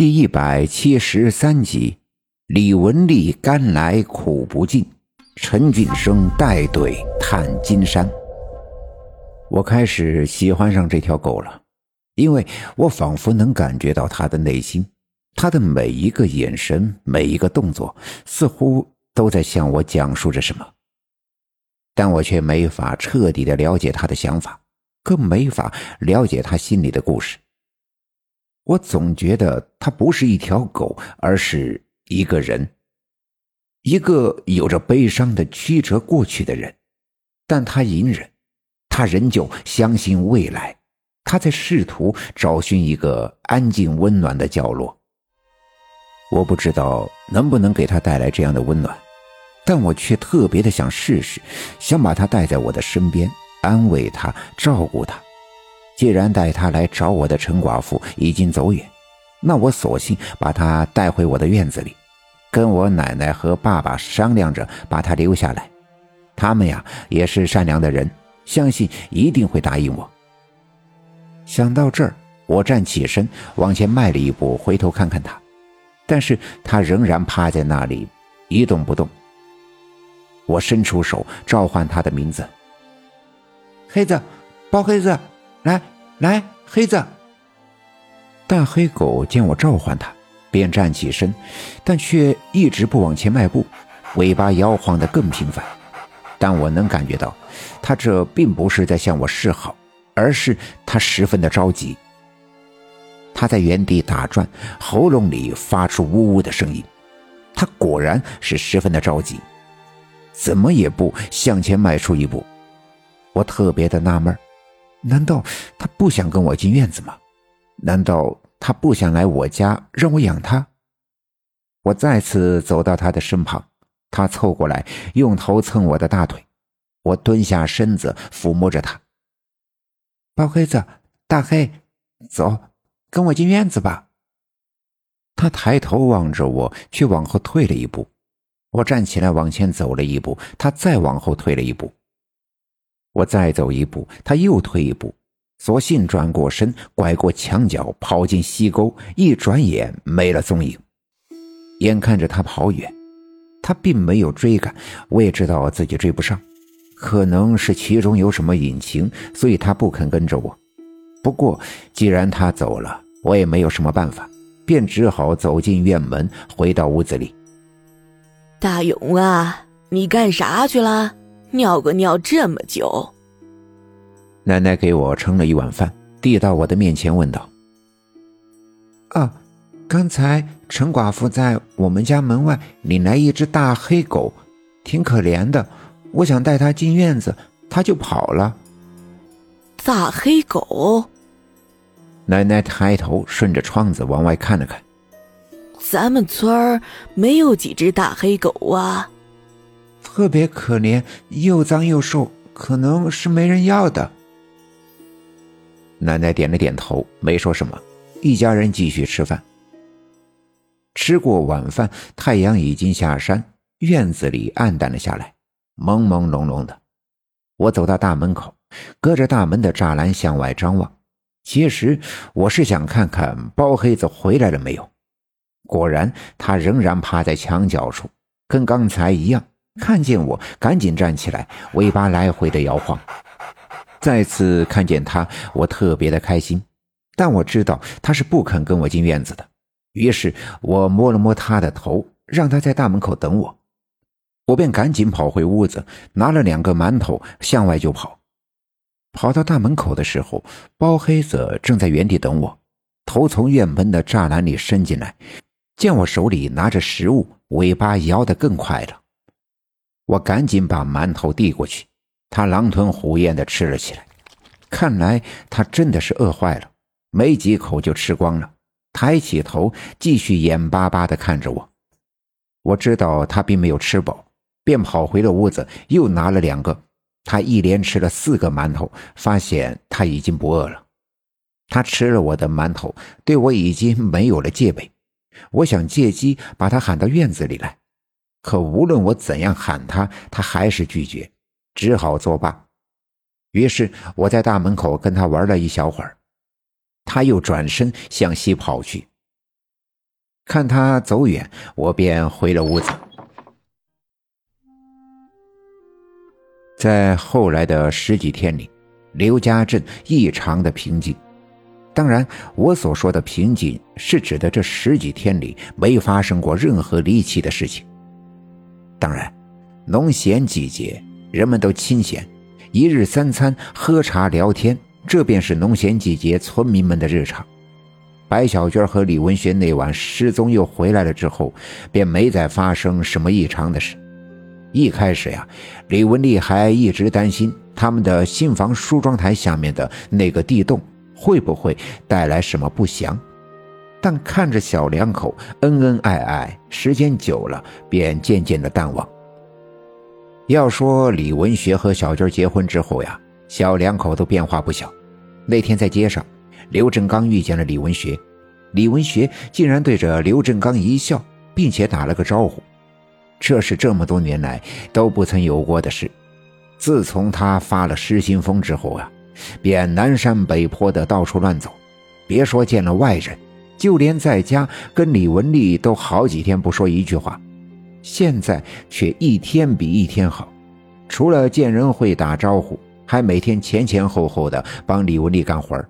第一百七十三集，李文丽甘来苦不尽，陈俊生带队探金山。我开始喜欢上这条狗了，因为我仿佛能感觉到它的内心，它的每一个眼神、每一个动作，似乎都在向我讲述着什么。但我却没法彻底的了解它的想法，更没法了解它心里的故事。我总觉得它不是一条狗，而是一个人，一个有着悲伤的曲折过去的人。但他隐忍，他仍旧相信未来，他在试图找寻一个安静温暖的角落。我不知道能不能给他带来这样的温暖，但我却特别的想试试，想把他带在我的身边，安慰他，照顾他。既然带他来找我的陈寡妇已经走远，那我索性把他带回我的院子里，跟我奶奶和爸爸商量着把他留下来。他们呀也是善良的人，相信一定会答应我。想到这儿，我站起身往前迈了一步，回头看看他，但是他仍然趴在那里一动不动。我伸出手召唤他的名字：“黑子，包黑子。”来来，黑子！大黑狗见我召唤它，便站起身，但却一直不往前迈步，尾巴摇晃得更频繁。但我能感觉到，它这并不是在向我示好，而是它十分的着急。它在原地打转，喉咙里发出呜呜的声音。它果然是十分的着急，怎么也不向前迈出一步。我特别的纳闷难道他不想跟我进院子吗？难道他不想来我家让我养他？我再次走到他的身旁，他凑过来用头蹭我的大腿，我蹲下身子抚摸着他。包黑子，大黑，走，跟我进院子吧。他抬头望着我，却往后退了一步。我站起来往前走了一步，他再往后退了一步。我再走一步，他又退一步，索性转过身，拐过墙角，跑进溪沟，一转眼没了踪影。眼看着他跑远，他并没有追赶，我也知道自己追不上，可能是其中有什么隐情，所以他不肯跟着我。不过既然他走了，我也没有什么办法，便只好走进院门，回到屋子里。大勇啊，你干啥去了？尿个尿这么久，奶奶给我盛了一碗饭，递到我的面前，问道：“啊，刚才陈寡妇在我们家门外领来一只大黑狗，挺可怜的。我想带它进院子，它就跑了。”大黑狗。奶奶抬头顺着窗子往外看了看，咱们村儿没有几只大黑狗啊。特别可怜，又脏又瘦，可能是没人要的。奶奶点了点头，没说什么。一家人继续吃饭。吃过晚饭，太阳已经下山，院子里暗淡了下来，朦朦胧胧的。我走到大门口，隔着大门的栅栏向外张望。其实我是想看看包黑子回来了没有。果然，他仍然趴在墙角处，跟刚才一样。看见我，赶紧站起来，尾巴来回的摇晃。再次看见他，我特别的开心，但我知道他是不肯跟我进院子的。于是我摸了摸他的头，让他在大门口等我。我便赶紧跑回屋子，拿了两个馒头向外就跑。跑到大门口的时候，包黑子正在原地等我，头从院门的栅栏里伸进来，见我手里拿着食物，尾巴摇得更快了。我赶紧把馒头递过去，他狼吞虎咽地吃了起来。看来他真的是饿坏了，没几口就吃光了。抬起头，继续眼巴巴地看着我。我知道他并没有吃饱，便跑回了屋子，又拿了两个。他一连吃了四个馒头，发现他已经不饿了。他吃了我的馒头，对我已经没有了戒备。我想借机把他喊到院子里来。可无论我怎样喊他，他还是拒绝，只好作罢。于是我在大门口跟他玩了一小会儿，他又转身向西跑去。看他走远，我便回了屋子。在后来的十几天里，刘家镇异常的平静。当然，我所说的平静，是指的这十几天里没发生过任何离奇的事情。当然，农闲季节，人们都清闲，一日三餐喝茶聊天，这便是农闲季节村民们的日常。白小娟和李文学那晚失踪又回来了之后，便没再发生什么异常的事。一开始呀，李文丽还一直担心他们的新房梳妆台下面的那个地洞会不会带来什么不祥，但看着小两口恩恩爱爱，时间久了便渐渐的淡忘。要说李文学和小娟结婚之后呀，小两口都变化不小。那天在街上，刘振刚遇见了李文学，李文学竟然对着刘振刚一笑，并且打了个招呼。这是这么多年来都不曾有过的事。自从他发了失心疯之后啊，便南山北坡的到处乱走，别说见了外人，就连在家跟李文丽都好几天不说一句话。现在却一天比一天好，除了见人会打招呼，还每天前前后后的帮李文丽干活